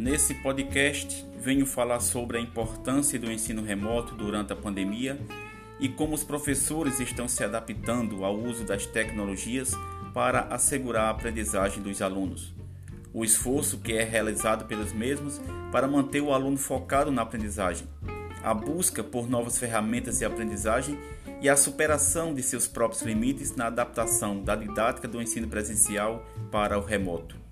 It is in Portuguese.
Nesse podcast, venho falar sobre a importância do ensino remoto durante a pandemia e como os professores estão se adaptando ao uso das tecnologias para assegurar a aprendizagem dos alunos. O esforço que é realizado pelos mesmos para manter o aluno focado na aprendizagem, a busca por novas ferramentas de aprendizagem e a superação de seus próprios limites na adaptação da didática do ensino presencial para o remoto.